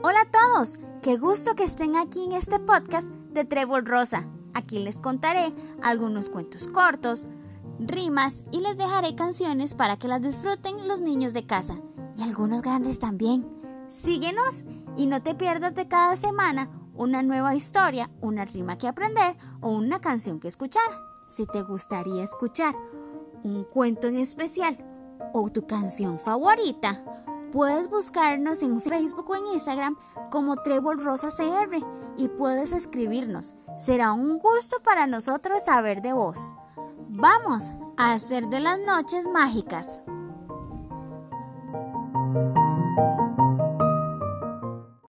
Hola a todos, qué gusto que estén aquí en este podcast de Trébol Rosa. Aquí les contaré algunos cuentos cortos, rimas y les dejaré canciones para que las disfruten los niños de casa y algunos grandes también. Síguenos y no te pierdas de cada semana una nueva historia, una rima que aprender o una canción que escuchar. Si te gustaría escuchar un cuento en especial o tu canción favorita, puedes buscarnos en Facebook o en Instagram como Trébol Rosa CR y puedes escribirnos. Será un gusto para nosotros saber de vos. Vamos a hacer de las noches mágicas.